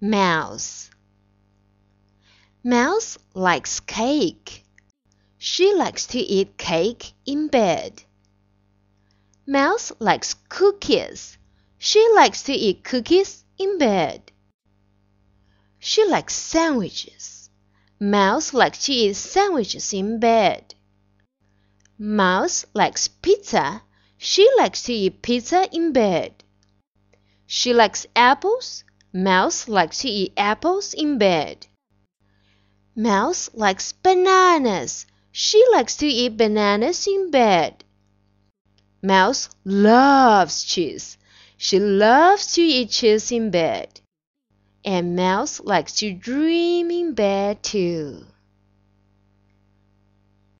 Mouse Mouse likes cake. She likes to eat cake in bed. Mouse likes cookies. She likes to eat cookies in bed. She likes sandwiches. Mouse likes to eat sandwiches in bed. Mouse likes pizza. She likes to eat pizza in bed. She likes apples. Mouse likes to eat apples in bed. Mouse likes bananas. She likes to eat bananas in bed. Mouse loves cheese. She loves to eat cheese in bed. And Mouse likes to dream in bed too.